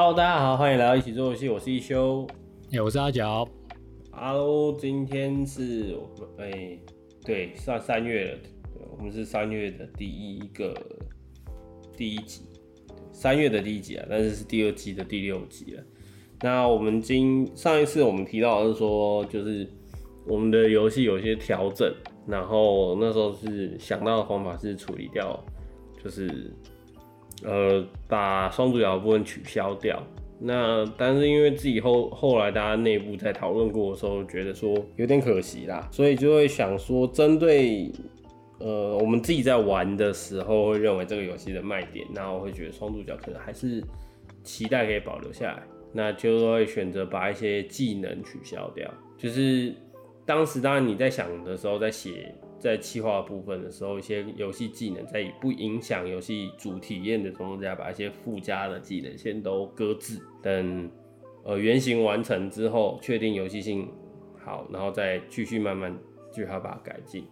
Hello，大家好，欢迎来到一起做游戏，我是一休。哎、我是阿角。Hello，今天是哎、对，算三月了，对我们是三月的第一个第一集，三月的第一集啊，但是是第二季的第六集了。那我们今上一次我们提到的是说，就是我们的游戏有一些调整，然后那时候是想到的方法是处理掉，就是呃把双主角的部分取消掉。那但是因为自己后后来大家内部在讨论过的时候，觉得说有点可惜啦，所以就会想说针对呃我们自己在玩的时候会认为这个游戏的卖点，那我会觉得双主角可能还是期待可以保留下来，那就会选择把一些技能取消掉。就是当时当然你在想的时候，在写在企划部分的时候，一些游戏技能在不影响游戏主体验的情况下，把一些附加的技能先都搁置，等呃原型完成之后，确定游戏性好，然后再继续慢慢继续把它改进。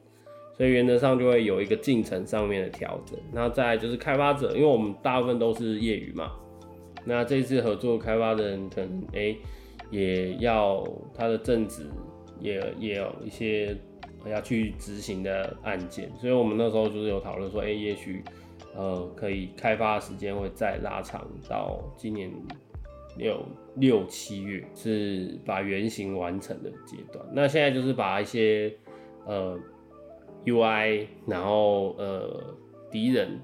所以原则上就会有一个进程上面的调整。那再就是开发者，因为我们大部分都是业余嘛，那这次合作开发的人可能哎、也要他的正职也也有一些要去执行的案件，所以我们那时候就是有讨论说，哎、也许呃可以开发的时间会再拉长到今年六六七月，是把原型完成的阶段。那现在就是把一些呃 UI，然后呃敌人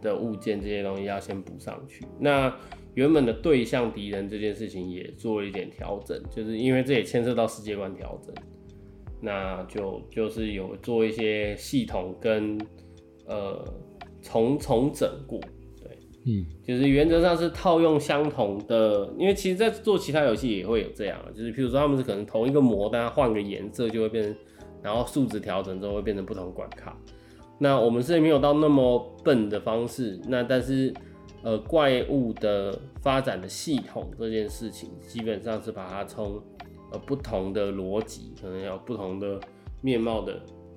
的物件这些东西要先补上去。那原本的对象敌人这件事情也做了一点调整，就是因为这也牵涉到世界观调整，那就就是有做一些系统跟呃重重整过，对，嗯，就是原则上是套用相同的，因为其实在做其他游戏也会有这样，就是譬如说他们是可能同一个模，但它换个颜色就会变成，然后数值调整之后会变成不同关卡。那我们是没有到那么笨的方式，那但是呃怪物的发展的系统这件事情，基本上是把它从呃不同的逻辑，可能有不同的面貌的，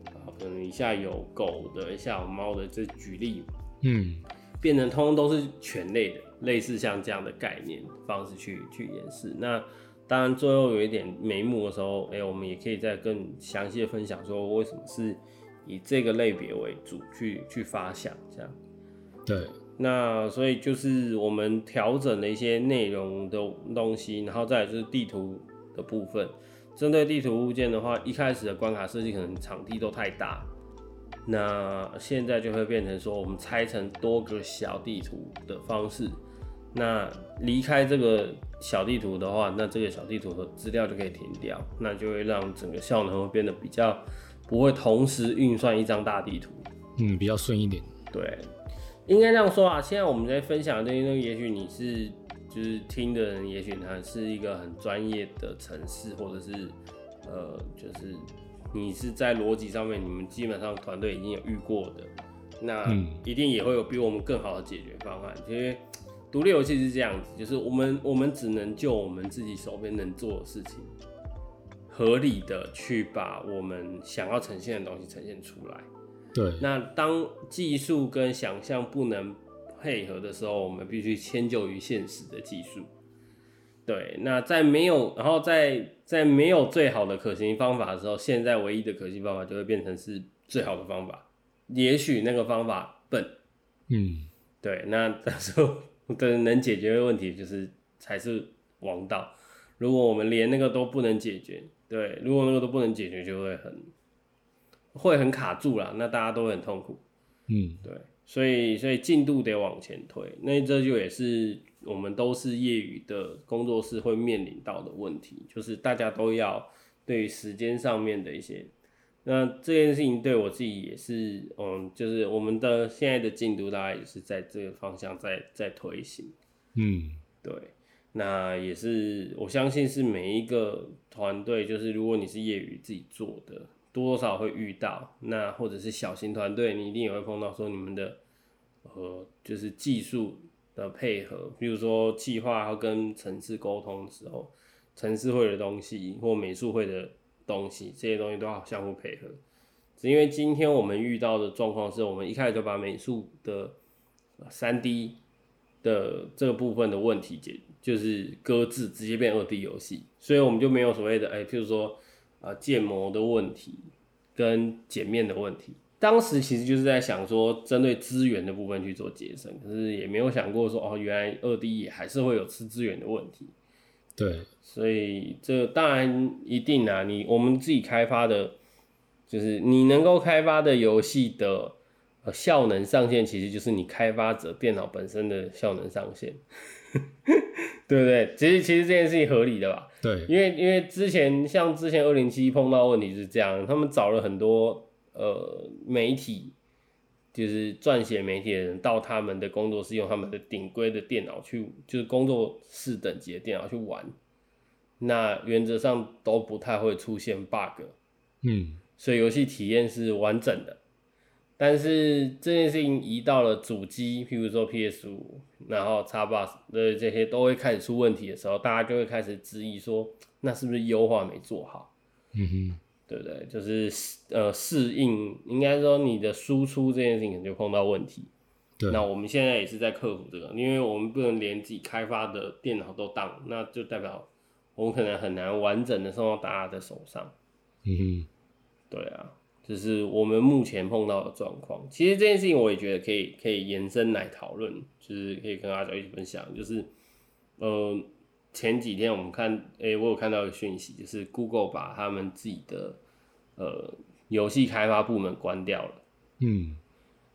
啊，可能一下有狗的，一下有猫的，这举例嗯，变成通通都是犬类的，类似像这样的概念方式去去演示。那当然最后有一点眉目的时候，哎、我们也可以再更详细的分享说为什么是以这个类别为主去去发想这样。对，那所以就是我们调整了一些内容的东西，然后再来就是地图的部分。针对地图物件的话，一开始的关卡设计可能场地都太大，那现在就会变成说我们拆成多个小地图的方式。那离开这个小地图的话，那这个小地图的资料就可以停掉，那就会让整个效能会变得比较不会同时运算一张大地图。嗯，比较顺一点。对，应该这样说啊。现在我们在分享的这些东西，也许你是就是听的人，也许他是一个很专业的城市，或者是呃，就是你是在逻辑上面，你们基本上团队已经有遇过的，那嗯一定也会有比我们更好的解决方案。因为独立游戏是这样子，就是我们我们只能就我们自己手边能做的事情，合理的去把我们想要呈现的东西呈现出来。对，那当技术跟想象不能配合的时候，我们必须迁就于现实的技术。对，那在没有，然后在在没有最好的可行方法的时候，现在唯一的可行方法就会变成是最好的方法。也许那个方法笨，嗯，对，那到时候的能解决的问题就是才是王道。如果我们连那个都不能解决，对，如果那个都不能解决，就会很会很卡住了，那大家都会很痛苦。嗯，对，所以所以进度得往前推，那这就也是我们都是业余的工作室会面临到的问题，就是大家都要对于时间上面的一些，那这件事情对我自己也是，嗯，就是我们的现在的进度大概也是在这个方向在在推行，嗯，对，那也是我相信是每一个团队，就是如果你是业余自己做的，多多少会遇到。那或者是小型团队，你一定也会碰到说你们的呃，就是技术的配合，比如说计划要跟城市沟通的时候，城市会的东西或美术会的东西，这些东西都要相互配合。只因为今天我们遇到的状况是我们一开始就把美术的三 D 的这个部分的问题解就是搁置，直接变二 D 游戏，所以我们就没有所谓的哎，譬如说啊建模的问题跟剪面的问题。当时其实就是在想说，针对资源的部分去做节省，可是也没有想过说哦，原来二 D 也还是会有吃资源的问题。对，所以这当然一定啊，你我们自己开发的，就是你能够开发的游戏的呃效能上限，其实就是你开发者电脑本身的效能上限，对不对？其实其实这件事情合理的吧？对，因为因为之前像之前二零七碰到问题是这样，他们找了很多。呃，媒体就是撰写媒体的人到他们的工作室，用他们的顶规的电脑去，就是工作室等级的电脑去玩，那原则上都不太会出现 bug，嗯，所以游戏体验是完整的。但是这件事情移到了主机，譬如说 PS 五，然后 Xbox 的这些都会开始出问题的时候，大家就会开始质疑说，那是不是优化没做好？嗯哼。对不对？就是呃适应，应该说你的输出这件事情就碰到问题。对。那我们现在也是在克服这个，因为我们不能连自己开发的电脑都当，那就代表我们可能很难完整的送到大家的手上。嗯哼。对啊，这是我们目前碰到的状况。其实这件事情我也觉得可以可以延伸来讨论，就是可以跟阿角一起分享，就是呃。前几天我们看，诶，我有看到一个讯息，就是 Google 把他们自己的呃游戏开发部门关掉了。嗯，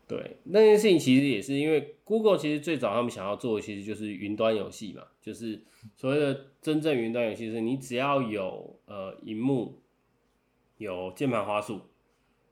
对，那件事情其实也是因为 Google 其实最早他们想要做的其实就是云端游戏嘛，就是所谓的真正云端游戏是你只要有呃荧幕、有键盘、花束，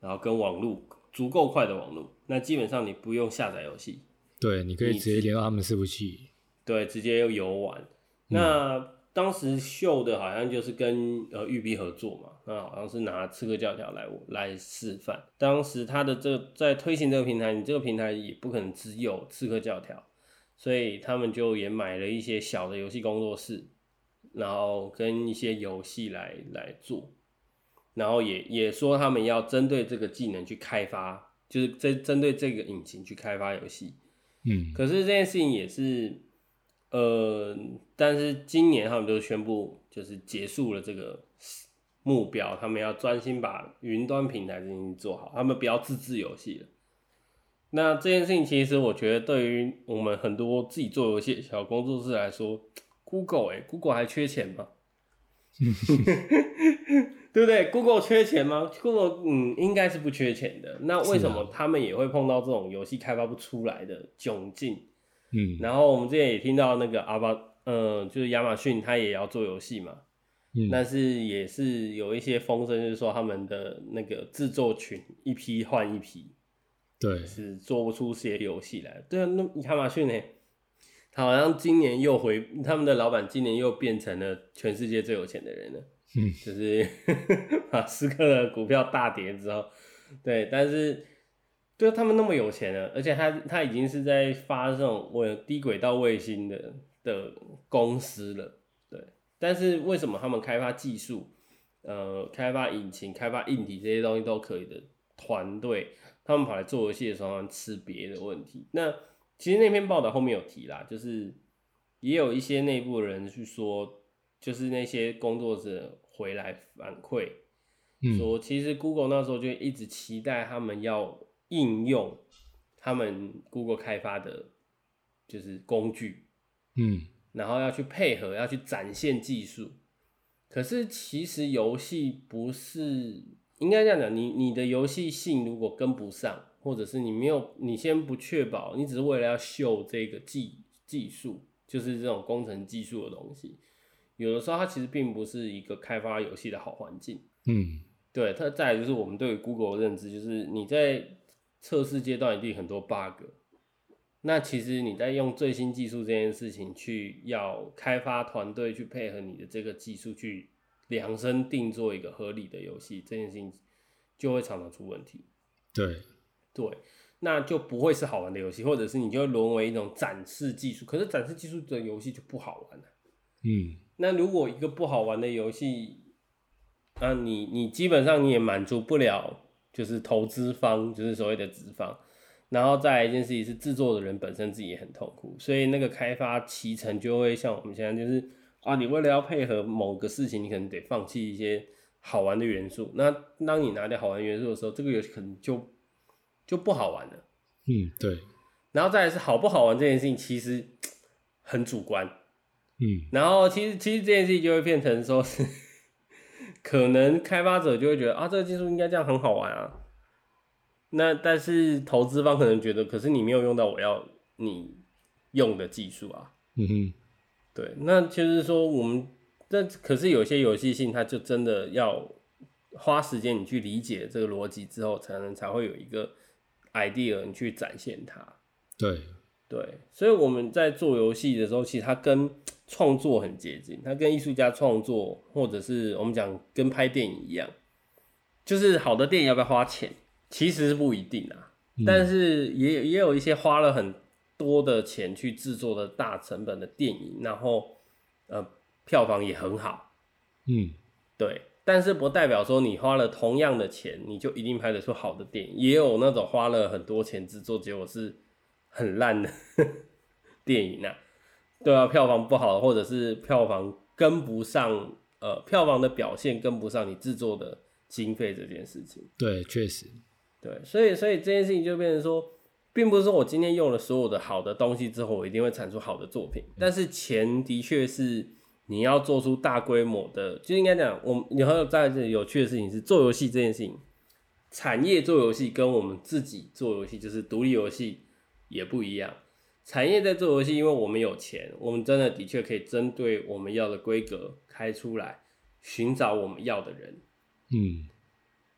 然后跟网络足够快的网络，那基本上你不用下载游戏。对，你可以直接连到他们伺服器。对，直接用游玩。那当时秀的好像就是跟呃育碧合作嘛，那好像是拿刺客教条来来示范。当时他的这在推行这个平台，你这个平台也不可能只有刺客教条，所以他们就也买了一些小的游戏工作室，然后跟一些游戏来来做，然后也也说他们要针对这个技能去开发，就是针针对这个引擎去开发游戏。嗯，可是这件事情也是。呃，但是今年他们就宣布，就是结束了这个目标，他们要专心把云端平台这件事情做好，他们不要自制游戏了。那这件事情其实我觉得，对于我们很多自己做游戏小工作室来说，Google 哎，Google 还缺钱吗？对不对？Google 缺钱吗？Google 嗯，应该是不缺钱的。那为什么他们也会碰到这种游戏开发不出来的窘境？嗯，然后我们之前也听到那个阿巴，嗯，就是亚马逊，他也要做游戏嘛，嗯，但是也是有一些风声，就是说他们的那个制作群一批换一批，对，是做不出些游戏来。对啊，那亚马逊呢，他好像今年又回，他们的老板今年又变成了全世界最有钱的人了，就是 马斯克的股票大跌之后，对，但是。对他们那么有钱了，而且他他已经是在发这种我低轨道卫星的的公司了，对。但是为什么他们开发技术、呃，开发引擎、开发硬体这些东西都可以的团队，他们跑来做游戏的时候吃别的问题？那其实那篇报道后面有提啦，就是也有一些内部人去说，就是那些工作者回来反馈，说其实 Google 那时候就一直期待他们要。应用他们 Google 开发的，就是工具，嗯，然后要去配合，要去展现技术。可是其实游戏不是应该这样讲，你你的游戏性如果跟不上，或者是你没有，你先不确保，你只是为了要秀这个技技术，就是这种工程技术的东西，有的时候它其实并不是一个开发游戏的好环境。嗯，对，它再来就是我们对 Google 的认知，就是你在测试阶段一定很多 bug，那其实你在用最新技术这件事情去要开发团队去配合你的这个技术去量身定做一个合理的游戏，这件事情就会常常出问题。对，对，那就不会是好玩的游戏，或者是你就会沦为一种展示技术，可是展示技术的游戏就不好玩了。嗯，那如果一个不好玩的游戏，那你你基本上你也满足不了。就是投资方，就是所谓的资方，然后再来一件事情是制作的人本身自己也很痛苦，所以那个开发期程就会像我们现在就是啊，你为了要配合某个事情，你可能得放弃一些好玩的元素。那当你拿掉好玩元素的时候，这个游戏可能就就不好玩了。嗯，对，然后再来是好不好玩这件事情，其实 很主观。嗯然后其实其实这件事情就会变成说是，可能开发者就会觉得啊，这个技术应该这样很好玩啊。那但是投资方可能觉得，可是你没有用到我要你用的技术啊。嗯哼，对，那就是说我们，但可是有些游戏性，它就真的要花时间你去理解这个逻辑之后，才能才会有一个 idea 你去展现它。对，对，所以我们在做游戏的时候，其实它跟创作很接近，它跟艺术家创作，或者是我们讲跟拍电影一样，就是好的电影要不要花钱，其实是不一定啊。但是也也有一些花了很多的钱去制作的大成本的电影，然后呃票房也很好，嗯对。但是不代表说你花了同样的钱，你就一定拍得出好的电影。也有那种花了很多钱制作，结果是很烂的 电影啊。对啊，票房不好，或者是票房跟不上，呃，票房的表现跟不上你制作的经费这件事情。对，确实，对，所以所以这件事情就变成说，并不是说我今天用了所有的好的东西之后，我一定会产出好的作品，但是钱的确是你要做出大规模的，就应该讲，我们然后在这里有趣的事情是做游戏这件事情，产业做游戏跟我们自己做游戏就是独立游戏也不一样。产业在做游戏，因为我们有钱，我们真的的确可以针对我们要的规格开出来，寻找我们要的人。嗯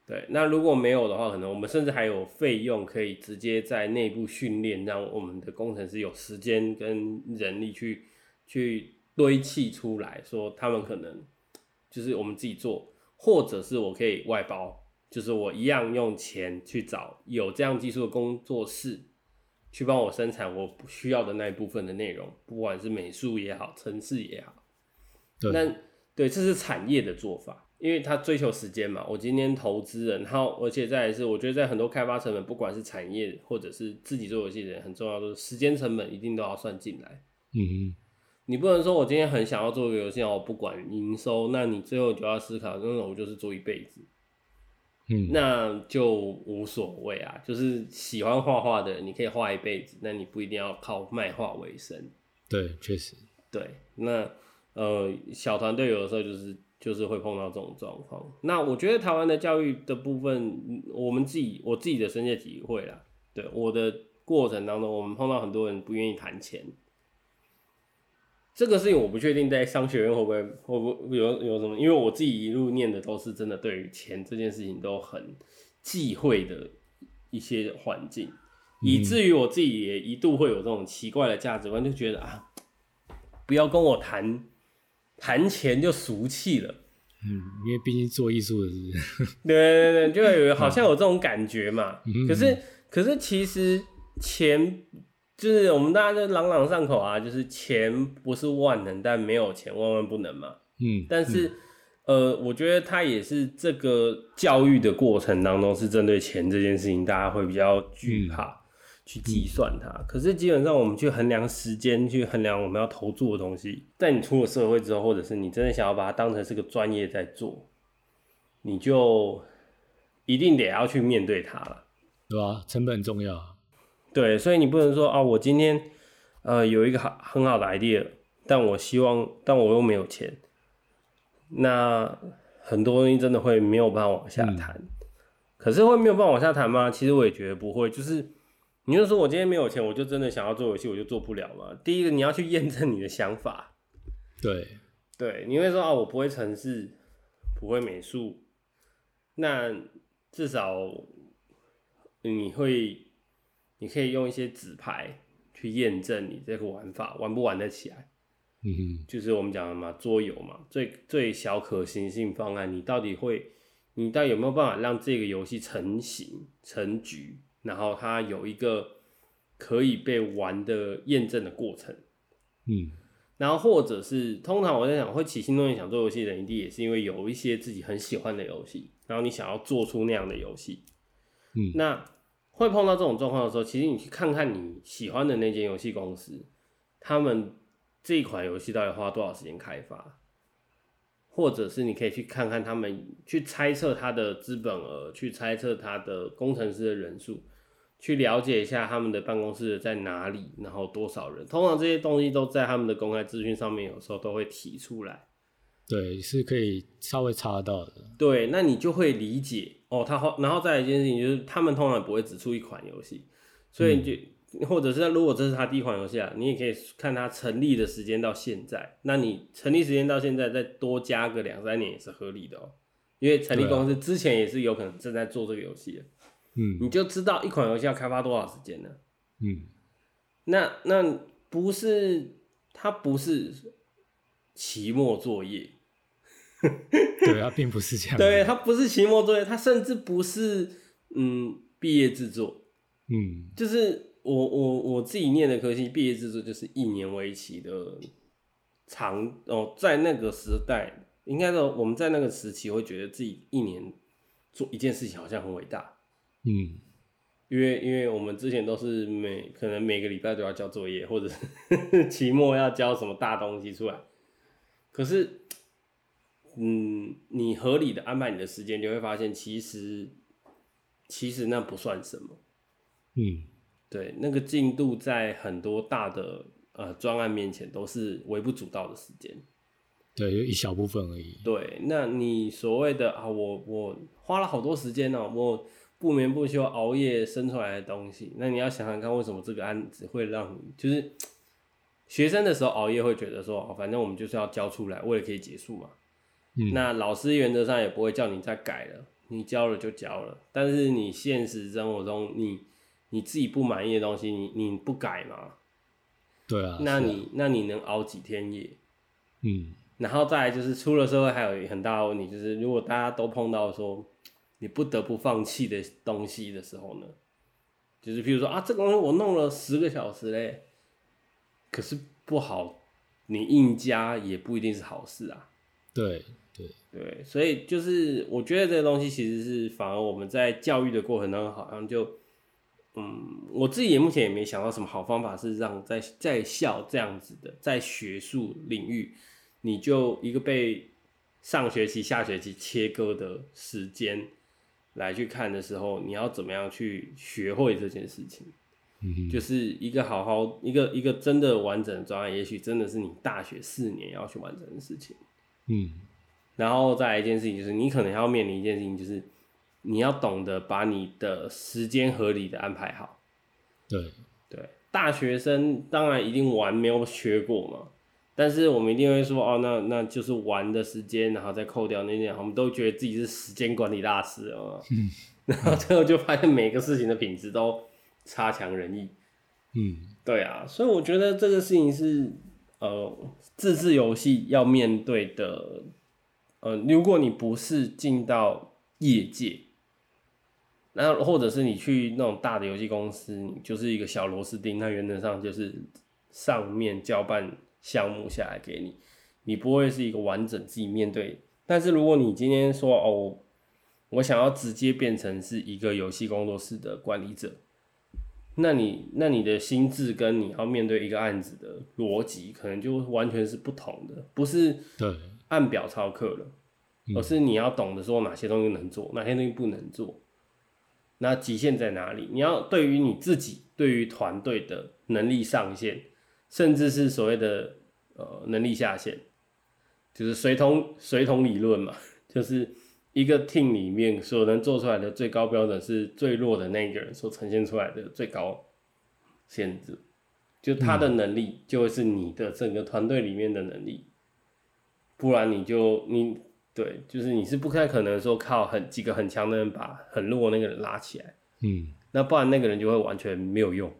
对，那如果没有的话，可能我们甚至还有费用可以直接在内部训练，让我们的工程师有时间跟人力去去堆砌出来，说他们可能就是我们自己做，或者是我可以外包，就是我一样用钱去找有这样技术的工作室，去帮我生产我不需要的那一部分的内容，不管是美术也好，城市也好。对，那对，这是产业的做法，因为他追求时间嘛。我今天投资人，然后而且再来是，我觉得在很多开发成本，不管是产业或者是自己做游戏的人，很重要的是时间成本一定都要算进来。嗯哼，你不能说我今天很想要做一个游戏，我不管营收，那你最后就要思考，那种我就是做一辈子，嗯那就无所谓啊。就是喜欢画画的，你可以画一辈子，那你不一定要靠卖画为生。对，确实，对，那呃小团队有的时候就是就是会碰到这种状况。那我觉得台湾的教育的部分，嗯我们自己我自己的深切体会啦。对我的过程当中，我们碰到很多人不愿意谈钱，这个事情我不确定在商学院会不会会不会有有什么，因为我自己一路念的都是真的对于钱这件事情都很忌讳的一些环境，以至于我自己也一度会有这种奇怪的价值观，就觉得啊，不要跟我谈谈钱就俗气了。嗯，因为毕竟做艺术的是，对对对，就有 好像有这种感觉嘛。嗯可是可是其实钱就是我们大家都朗朗上口啊，就是钱不是万能，但没有钱万万不能嘛。嗯，但是、呃，我觉得他也是这个教育的过程当中是针对钱这件事情，大家会比较惧怕。去计算它，可是基本上我们去衡量时间，去衡量我们要投注的东西，在你出了社会之后，或者是你真的想要把它当成是个专业在做，你就一定得要去面对它了。对吧？成本很重要啊，对，所以你不能说啊，我今天呃有一个好很好的 idea，但我希望，但我又没有钱，那很多东西真的会没有办法往下谈。可是会没有办法往下谈吗？其实我也觉得不会，就是你就说我今天没有钱，我就真的想要做游戏，我就做不了嘛。第一个你要去验证你的想法，对，对，你会说啊，我不会城市，不会美术，那至少你会，你可以用一些纸牌去验证你这个玩法玩不玩得起来。嗯哼，就是我们讲的嘛，桌游嘛，最最小可行性方案，你到底会，你到底有没有办法让这个游戏成型成局，然后它有一个可以被玩的验证的过程。嗯然后或者是通常我在想，会起心动念想做游戏的人，一定也是因为有一些自己很喜欢的游戏，然后你想要做出那样的游戏。嗯那会碰到这种状况的时候，其实你去看看你喜欢的那间游戏公司，他们这一款游戏到底花多少时间开发，或者是你可以去看看他们去猜测它的资本额，去猜测它的工程师的人数，去了解一下他们的办公室在哪里，然后多少人。通常这些东西都在他们的公开资讯上面，有时候都会提出来。对，是可以稍微查到的。对，那你就会理解哦。他后，然后再一件事情就是，他们通常不会只出一款游戏，所以你就，或者是如果这是他第一款游戏啊，你也可以看他成立的时间到现在。那你成立时间到现在，再多加个两三年也是合理的哦。因为成立公司之前也是有可能正在做这个游戏的，嗯，你就知道一款游戏要开发多少时间呢？嗯，那那不是，他不是期末作业。对，啊并不是这样。对，它不是期末作业，它甚至不是嗯毕业制作。嗯，就是我我我自己念的科系，毕业制作就是一年为期的长哦，在那个时代，应该说我们在那个时期会觉得自己一年做一件事情好像很伟大。嗯，因为因为我们之前都是每可能每个礼拜都要交作业，或者是 期末要交什么大东西出来，可是。嗯，你合理的安排你的时间，你会发现其实其实那不算什么。嗯，对，那个进度在很多大的呃专案面前都是微不足道的时间。对，有一小部分而已。对，那你所谓的啊，我我花了好多时间哦，我不眠不休熬夜生出来的东西，那你要想想看，为什么这个案子会让你就是学生的时候熬夜会觉得说，反正我们就是要交出来，为了可以结束嘛。那老师原则上也不会叫你再改了，你教了就教了。但是你现实生活中，你你自己不满意的东西，你你不改吗？对啊。那你那你能熬几天夜？嗯。然后再来就是出了社会，还有很大的问题，就是如果大家都碰到说你不得不放弃的东西的时候呢，就是譬如说啊，这个东西我弄了十个小时嘞，可是不好，你硬加也不一定是好事啊。对。对对，所以就是我觉得这个东西其实是反而我们在教育的过程当中，好像就嗯，我自己也目前也没想到什么好方法，是让在在校这样子的，在学术领域，你就一个被上学期、下学期切割的时间来去看的时候，你要怎么样去学会这件事情？嗯，就是一个好好一个一个真的完整的专案，也许真的是你大学四年要去完成的事情。嗯。然后再来一件事情，就是你可能要面临一件事情，就是你要懂得把你的时间合理的安排好。对对，大学生当然一定玩没有学过嘛，但是我们一定会说哦，那那就是玩的时间，然后再扣掉那点，我们都觉得自己是时间管理大师啊。嗯。然后最后就发现每个事情的品质都差强人意。嗯，对啊，所以我觉得这个事情是呃自制游戏要面对的。呃，如果你不是进到业界，那或者是你去那种大的游戏公司，你就是一个小螺丝钉，那原则上就是上面交办项目下来给你，你不会是一个完整自己面对。但是如果你今天说哦，我想要直接变成是一个游戏工作室的管理者，那你那你的心智跟你要面对一个案子的逻辑，可能就完全是不同的，不是对。按表操课了，而是你要懂得说哪些东西能做，哪些东西不能做，那极限在哪里？你要对于你自己，对于团队的能力上限，甚至是所谓的呃能力下限，就是随同随同理论嘛，就是一个 team 里面所能做出来的最高标准，是最弱的那个人所呈现出来的最高限制，就他的能力就会是你的整个团队里面的能力。不然你就你对，就是你是不太可能说靠很几个很强的人把很弱那个人拉起来，嗯，那不然那个人就会完全没有用，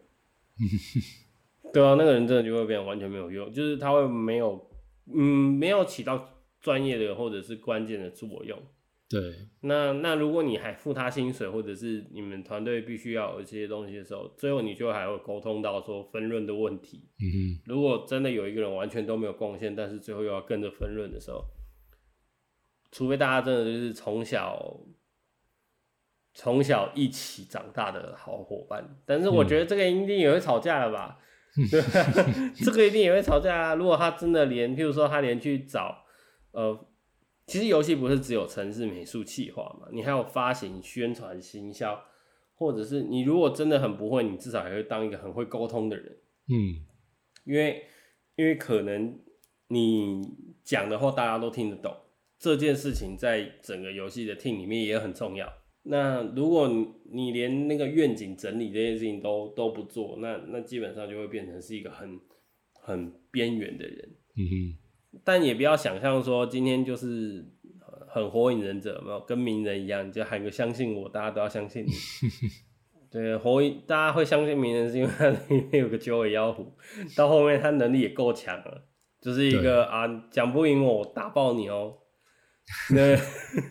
对啊，那个人真的就会变完全没有用，就是他会没有，嗯，没有起到专业的或者是关键的作用。对，那那如果你还付他薪水，或者是你们团队必须要有这些东西的时候，最后你就还会沟通到说分润的问题。如果真的有一个人完全都没有贡献，但是最后又要跟着分润的时候，除非大家真的就是从小从小一起长大的好伙伴。但是我觉得这个一定也会吵架了吧？这个一定也会吵架啊！如果他真的连，譬如说他连去找，呃，其实游戏不是只有城市美术企划嘛，你还有发行、宣传、行销，或者是你如果真的很不会，你至少还会当一个很会沟通的人。嗯，因为因为可能你讲的话大家都听得懂，这件事情在整个游戏的 team 里面也很重要。那如果你你连那个愿景整理这件事情都都不做，那那基本上就会变成是一个很很边缘的人。嗯哼，但也不要想象说今天就是呃很火影忍者，有没有跟鸣人一样，你就喊个相信我，大家都要相信你。对，火影大家会相信鸣人是因为他里面有个九尾妖狐，到后面他能力也够强了，就是一个啊讲不赢我，我打爆你哦。对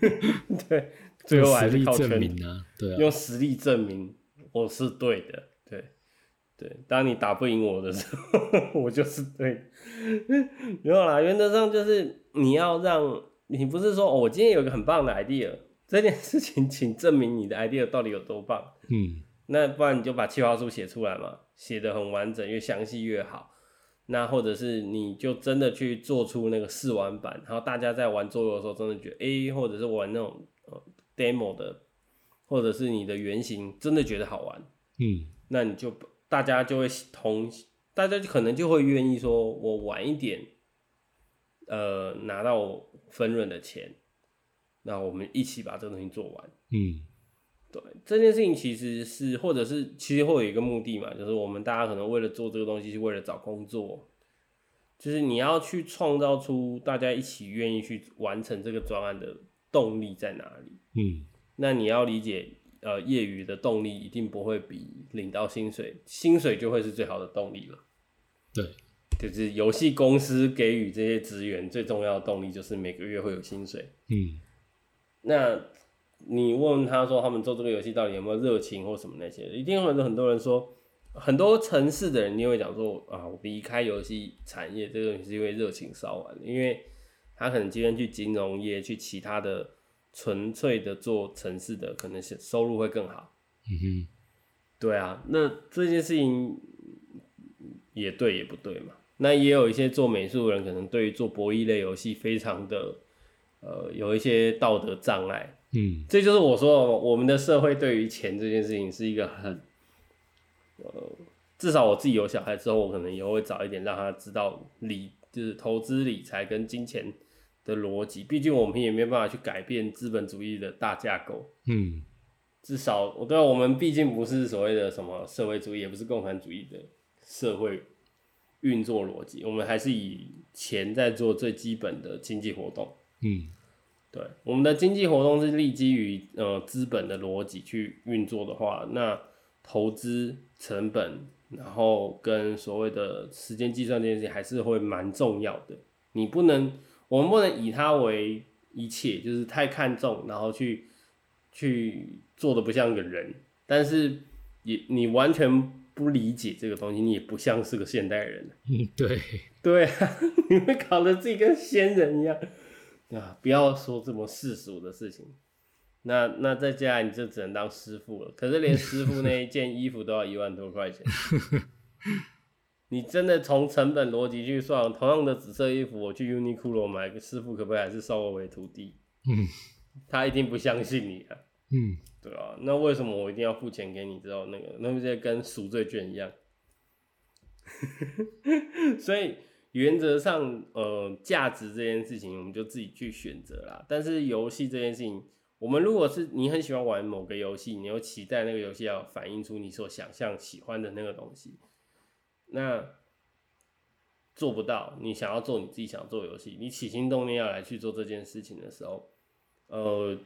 对。最后还是靠证明啊，对啊，用实力证明我是对的，对对。当你打不赢我的时候，我就是对。没有啦，原则上就是你要让你不是说哦，我今天有一个很棒的 idea，这件事情，请证明你的 idea 到底有多棒。嗯，那不然你就把计划书写出来嘛，写的很完整，越详细越好。那或者是你就真的去做出那个试玩版，然后大家在玩桌游的时候，真的觉得哎，或者是玩那种呃。demo 的，或者是你的原型真的觉得好玩，嗯，那你就大家就会同，大家可能就会愿意说，我晚一点，呃，拿到分润的钱，那我们一起把这个东西做完，嗯，对，这件事情其实是，或者是其实会有一个目的嘛，就是我们大家可能为了做这个东西，是为了找工作，就是你要去创造出大家一起愿意去完成这个专案的。动力在哪里？嗯，那你要理解，呃，业余的动力一定不会比领到薪水，薪水就会是最好的动力了。对，就是游戏公司给予这些资源最重要的动力就是每个月会有薪水。嗯，那你问他说他们做这个游戏到底有没有热情或什么那些，一定会有很多人说，很多城市的人你会讲说啊，我离开游戏产业这个是因为热情烧完，因为。他可能今天去金融业，去其他的纯粹的做城市的，可能是收入会更好。嗯哼，对啊，那这件事情也对也不对嘛。那也有一些做美术的人，可能对于做博弈类游戏非常的呃有一些道德障碍。嗯，这就是我说我们的社会对于钱这件事情是一个很呃，至少我自己有小孩之后，我可能也会早一点让他知道理，就是投资理财跟金钱。的逻辑，毕竟我们也没有办法去改变资本主义的大架构。嗯，至少我对我们毕竟不是所谓的什么社会主义，也不是共产主义的社会运作逻辑，我们还是以钱在做最基本的经济活动。嗯，对，我们的经济活动是立基于呃资本的逻辑去运作的话，那投资成本，然后跟所谓的时间计算这件事情还是会蛮重要的。你不能。我们不能以它为一切，就是太看重，然后去去做的不像个人，但是也你完全不理解这个东西，你也不像是个现代人。嗯，对，对啊，你会搞得自己跟仙人一样啊！不要说这么世俗的事情，那那在家你就只能当师傅了。可是连师傅那一件衣服都要一万多块钱。你真的从成本逻辑去算，同样的紫色衣服，我去 Uniqlo 买个师傅，可不可以还是收我为徒弟？嗯，他一定不相信你啊。嗯，对啊，那为什么我一定要付钱给你？之后那个，那不是跟赎罪券一样？所以原则上，呃，价值这件事情，我们就自己去选择啦。但是游戏这件事情，我们如果是你很喜欢玩某个游戏，你又期待那个游戏要反映出你所想象喜欢的那个东西。那做不到，你想要做你自己想做游戏，你起心动念要来去做这件事情的时候，呃，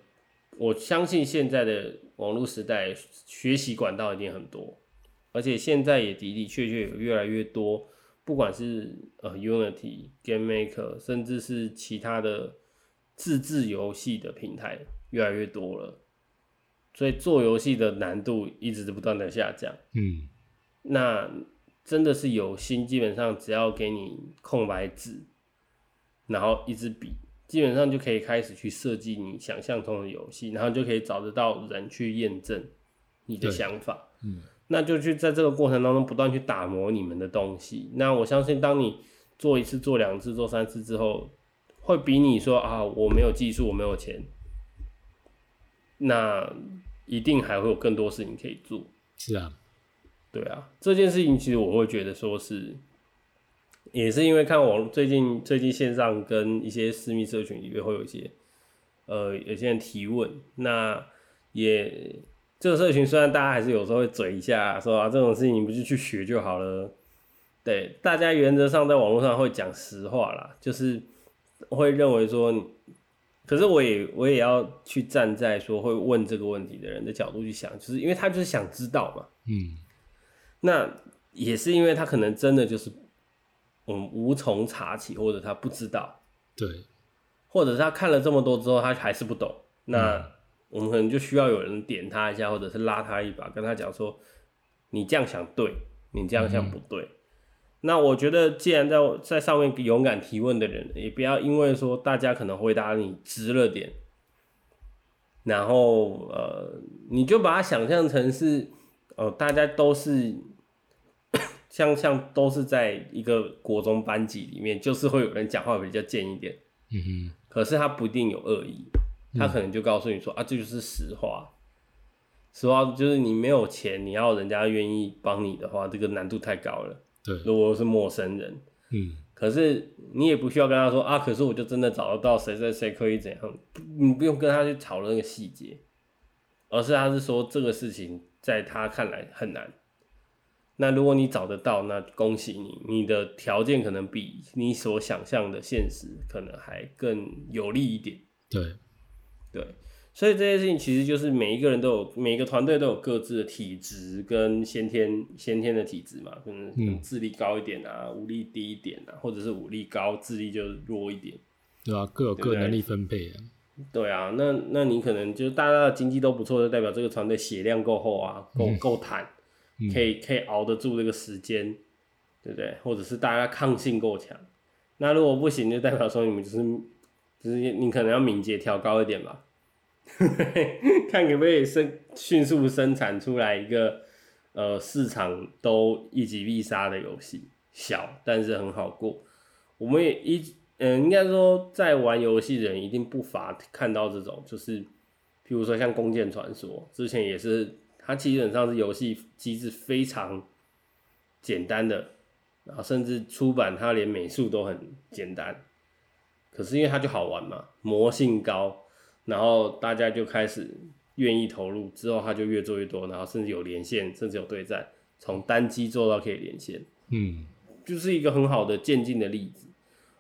我相信现在的网络时代学习管道一定很多，而且现在也的的确确有越来越多，不管是呃 Unity、Game Maker，甚至是其他的自制游戏的平台越来越多了，所以做游戏的难度一直不断的下降。嗯，那。真的是有心，基本上只要给你空白纸，然后一支笔，基本上就可以开始去设计你想象中的游戏，然后就可以找得到人去验证你的想法。嗯，那就去在这个过程当中不断去打磨你们的东西。那我相信，当你做一次、做两次、做三次之后，会比你说啊，我没有技术，我没有钱，那一定还会有更多事情可以做。是啊，对啊，这件事情其实我会觉得说是，也是因为看网最近最近线上跟一些私密社群里面会有一些，呃，有些人提问，那也这个社群虽然大家还是有时候会嘴一下，说啊这种事情你不就去学就好了，对，大家原则上在网络上会讲实话啦，就是会认为说。可是我也我也要去站在说会问这个问题的人的角度去想，就是因为他就是想知道嘛，嗯，那也是因为他可能真的就是我们无从查起，或者他不知道，对，或者是他看了这么多之后他还是不懂，那我们可能就需要有人点他一下，或者是拉他一把，跟他讲说你这样想对，你这样想不对。那我觉得，既然在在上面勇敢提问的人，也不要因为说大家可能回答你直了点，然后呃，你就把它想象成是呃，大家都是像像都是在一个国中班级里面，就是会有人讲话比较贱一点，嗯哼，可是他不一定有恶意，他可能就告诉你说、啊，这就是实话。实话就是你没有钱，你要人家愿意帮你的话，这个难度太高了。对，如果是陌生人，嗯，可是你也不需要跟他说啊，可是我就真的找得到谁谁谁可以怎样，你不用跟他去讨论那个细节，而是他是说这个事情在他看来很难。那如果你找得到，那恭喜你，你的条件可能比你所想象的现实可能还更有利一点。对，对，所以这件事情其实就是每一个人都有，每一个团队都有各自的体质跟先天先天的体质嘛，可能智力高一点啊，武力低一点啊，或者是武力高，智力就弱一点。对啊，各有各能力分配啊，对啊，那那你可能就是大家的经济都不错，就代表这个团队血量够厚啊，够够坦，可以可以熬得住这个时间，对不对？或者是大家抗性够强。那如果不行，就代表说你们就是就是你可能要敏捷调高一点吧，看可不可以生迅速生产出来一个呃市场都一击必杀的游戏，小但是很好过。我们也一嗯，应该说在玩游戏的人一定不乏看到这种，就是比如说像《弓箭传说》，之前也是它基本上是游戏机制非常简单的，然后甚至出版它连美术都很简单，可是因为它就好玩嘛，魔性高，然后大家就开始愿意投入，之后它就越做越多，然后甚至有连线，甚至有对战，从单机做到可以连线，嗯，就是一个很好的渐进的例子，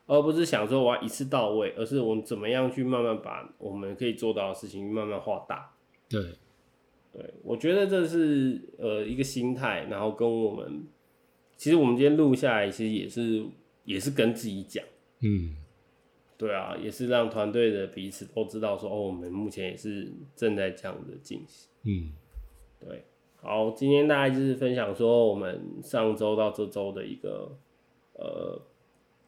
而不是想说我要一次到位，而是我们怎么样去慢慢把我们可以做到的事情慢慢画大。对，对，我觉得这是呃一个心态，然后跟我们，其实我们今天录下来，其实也是也是跟自己讲，嗯，对啊，也是让团队的彼此都知道说，哦，我们目前也是正在这样的进行。嗯，对，好，今天大家就是分享说我们上周到这周的一个呃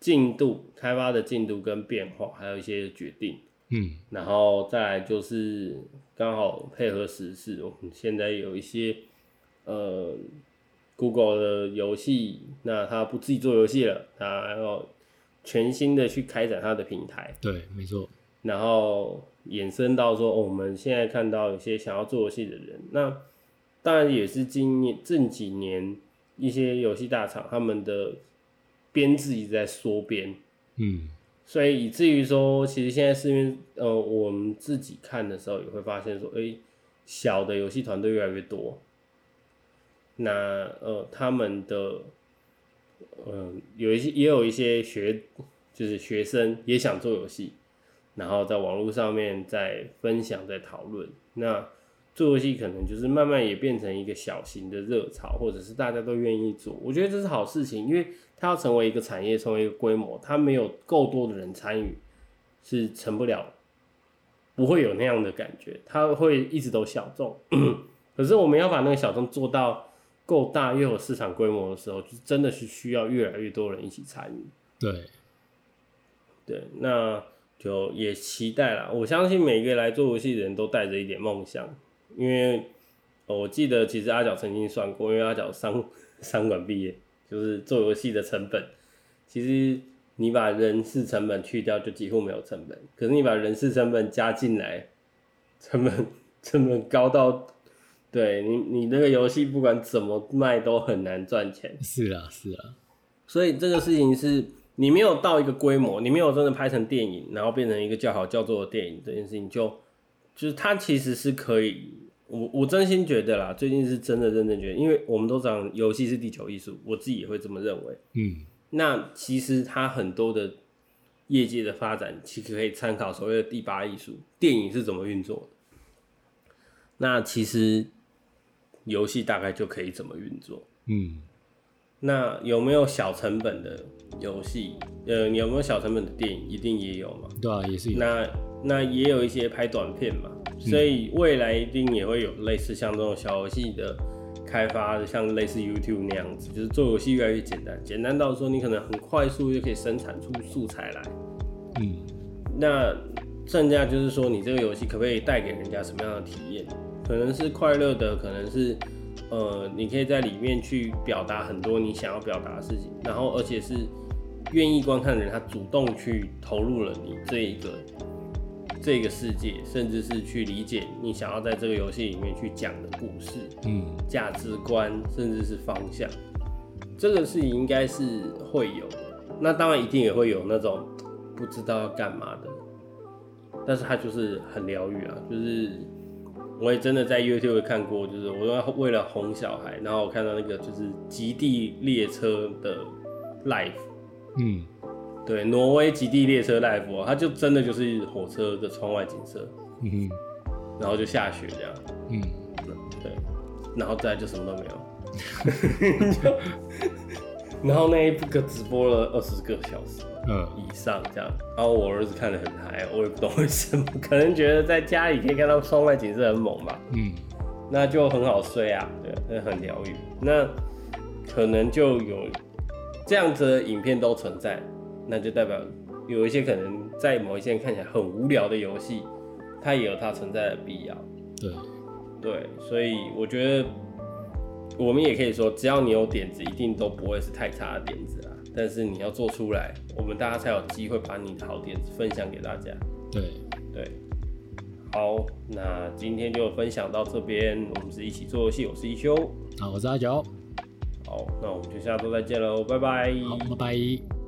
进度、开发的进度跟变化，还有一些决定。嗯，然后再来就是刚好配合时事，我们现在有一些呃 Google 的游戏，那它不自己做游戏了，它要全新的去开展它的平台，对，没错，然后衍生到说、哦我们现在看到有些想要做游戏的人，那当然也是今年近几年一些游戏大厂他们的编制一直在缩编，嗯，所以以至于说，其实现在市面，呃，我们自己看的时候也会发现说，诶、小的游戏团队越来越多。那呃，他们的，呃，有一些也有一些学，就是学生也想做游戏，然后在网络上面在分享、在讨论。那做游戏可能就是慢慢也变成一个小型的热潮，或者是大家都愿意做。我觉得这是好事情，因为它要成为一个产业，成为一个规模，它没有够多的人参与，是成不了，不会有那样的感觉，它会一直都小众。可是我们要把那个小众做到够大又有市场规模的时候，就真的是需要越来越多人一起参与。对，对，那就也期待啦。我相信每个来做游戏的人都带着一点梦想，因为、呃我记得其实阿角曾经算过，因为阿角商商管毕业，就是做游戏的成本，其实你把人事成本去掉，就几乎没有成本。可是你把人事成本加进来，成本 成本高到，对你你那个游戏不管怎么卖都很难赚钱。是啊是啊，所以这个事情是你没有到一个规模，你没有真的拍成电影，然后变成一个叫好叫座的电影，这件事情就就是它其实是可以，我我真心觉得啦，最近是真的认真觉得，因为我们都讲游戏是地球艺术，我自己也会这么认为。嗯那其实它很多的业界的发展，其实可以参考所谓的第八艺术，电影是怎么运作的。那其实游戏大概就可以怎么运作。嗯，那有没有小成本的游戏？呃，你有没有小成本的电影？一定也有嘛。对啊，也是有，那那也有一些拍短片嘛，所以未来一定也会有类似像这种小游戏的开发，像类似 YouTube 那样子，就是做游戏越来越简单，简单到说你可能很快速就可以生产出素材来。嗯那剩下就是说，你这个游戏可不可以带给人家什么样的体验？可能是快乐的，可能是呃，你可以在里面去表达很多你想要表达的事情，然后而且是愿意观看的人，他主动去投入了你这一个这个世界，甚至是去理解你想要在这个游戏里面去讲的故事。嗯价值观，甚至是方向，这个事情应该是会有的。那当然一定也会有那种不知道要干嘛的，但是他就是很疗愈啊。就是我也真的在 YouTube 看过，就是我为了哄小孩，然后我看到那个就是极地列车的 Life，嗯对，挪威极地列车 life，哦它就真的就是火车的窗外景色，嗯然后就下雪这样。嗯，对，然后再就什么都没有，然后那一个直播了二十个小时嗯。以上这样，然后我儿子看得很嗨，我也不懂为什么，可能觉得在家里可以看到窗外景色很猛吧，嗯。那就很好睡啊，对，那很疗愈，那可能就有这样子的影片都存在，那就代表有一些可能在某一些人看起来很无聊的游戏，它也有它存在的必要。对，对，所以我觉得我们也可以说，只要你有点子，一定都不会是太差的点子啦。但是你要做出来，我们大家才有机会把你的好点子分享给大家。对，对，好，那今天就分享到这边，我们是一起做游戏，我是一休。好，我是阿九，好，那我们就下周再见喽，拜拜。好，拜拜。